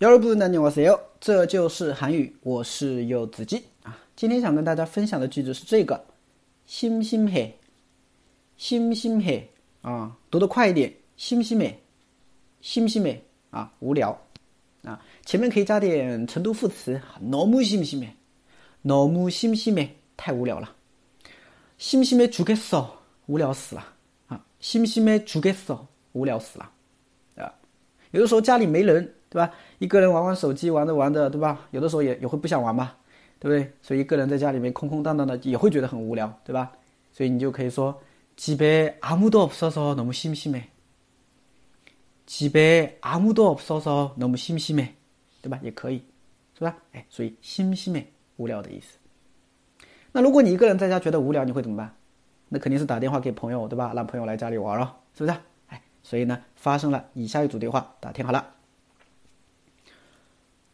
여러분 안녕하세요. 这就是韩语我是柚子鸡啊今天想跟大家分享的句子是这个심심해 심심해啊读得快一点심심해 심심해啊无聊啊前面可以加点成都副词너무심심해너무심심해太无聊了심심해죽겠어无聊死了啊심심해죽겠어无聊死了啊有的时候家里没人 对吧？一个人玩玩手机，玩着玩着，对吧？有的时候也也会不想玩嘛，对不对？所以一个人在家里面空空荡荡的，也会觉得很无聊，对吧？所以你就可以说，집에아무도없어서너무심심 해。 집에아무도없어서너무심심 해， 对吧？也可以，是吧？哎，所以심심 해， 无聊的意思。那如果你一个人在家觉得无聊，你会怎么办？那肯定是打电话给朋友，对吧？让朋友来家里玩了，是不是？哎，所以呢，发生了以下一组对话，大家听好了。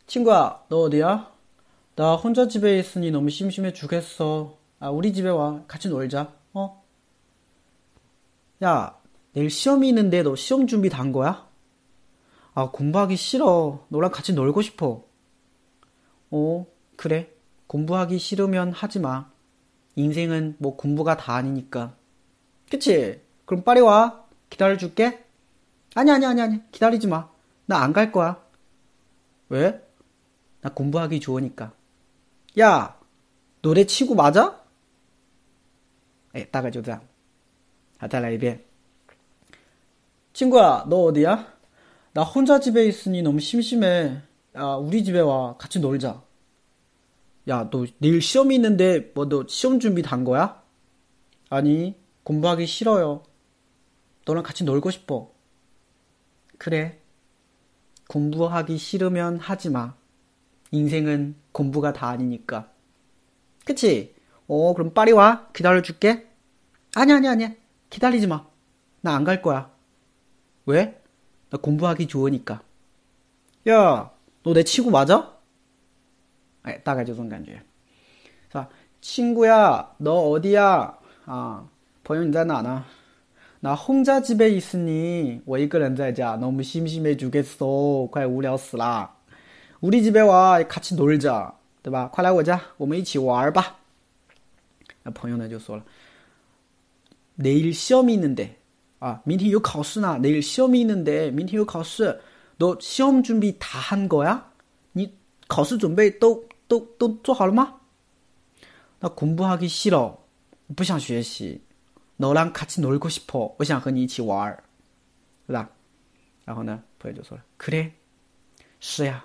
친구야, 너 어디야? 나 혼자 집에 있으니 너무 심심해 죽겠어. 아, 우리 집에 와. 같이 놀자. 어? 야, 내일 시험이 있는데 너 시험 준비 다 한 거야? 아, 공부하기 싫어. 너랑 같이 놀고 싶어. 어, 그래. 공부하기 싫으면 하지 마. 인생은 뭐 공부가 다 아니니까. 그치? 그럼 빨리 와. 기다려줄게. 아니, 아니, 아니, 아니. 기다리지 마. 나 안 갈 거야. 왜? 나 공부하기 좋으니까. 야, 노래 치고 맞아? 에, 따가 줘다. 아달라 이베. 친구야, 너 어디야? 나 혼자 집에 있으니 너무 심심해. 야, 우리 집에 와. 같이 놀자. 야, 너 내일 시험이 있는데 뭐 너 시험 준비 단 거야? 아니, 공부하기 싫어요. 너랑 같이 놀고 싶어. 그래. 공부하기 싫으면 하지 마. 인생은 공부가 다 아니니까. 그치? 어, 그럼 빨리 와. 기다려줄게. 아니, 아니, 아니. 기다리지 마. 나 안 갈 거야. 왜? 나 공부하기 좋으니까. 야, 너 내 친구 맞아? 아, 大概就这种感觉. 친구야, 너 어디야? 아, 朋友你在哪呢? 나 혼자 집에 있으니 我一个人在家 너무 심심해 죽겠어. 快无聊死啦. 우리 집에 와 같이 놀자. 对吧?快来我家我们一起玩吧.朋友呢就说了 내일 시험이 있는데 아, 明天有考试呢. 내일 시험이 있는데 明天有考试.너 시험 준비 다 한 거야? 你考试准备都都都做好了吗?나 공부하기 싫어. 不想学习. 너랑 같이 놀고 싶어. 我想和你一起玩.对吧?然后呢,朋友就说了 그래. 是呀.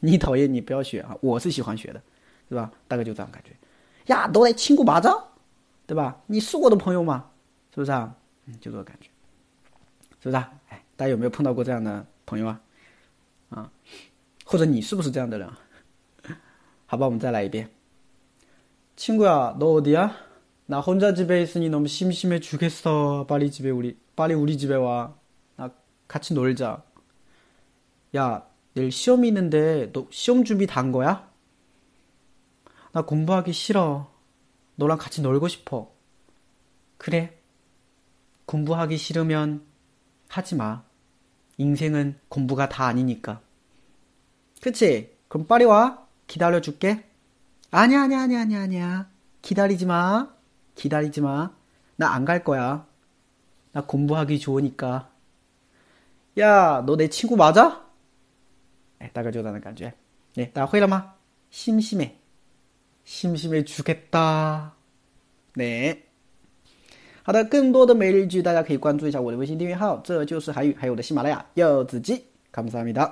你讨厌你不要学啊，我是喜欢学的，对吧？大概就这样感觉。呀，都来亲过巴掌，对吧？你是我的朋友吗？是不是啊？嗯，就这个感觉，是不是啊？哎，大家有没有碰到过这样的朋友啊？啊，或者你是不是这样的人？好吧，我们再来一遍。친구야너어디야나혼자집에있으니너무심심해죽겠어빨리집에우리빨리우리집에와나같이놀자야 내일 시험이 있는데 너 시험 준비 다 한 거야? 나 공부하기 싫어. 너랑 같이 놀고 싶어. 그래. 공부하기 싫으면 하지 마. 인생은 공부가 다 아니니까. 그치? 그럼 빨리 와. 기다려줄게. 아니야, 아니야, 아니야, 아니야, 아니야. 기다리지 마. 기다리지 마. 나 안 갈 거야. 나 공부하기 좋으니까. 야, 너 내 친구 맞아? 哎，大概就这样的感觉。哎，大家会了吗？심심 해， 심심해죽겠 다。 네， 好的，更多的每日剧句，大家可以关注一下我的微信订阅号，这就是韩语，还有我的喜马拉雅柚子鸡，감사합니 다。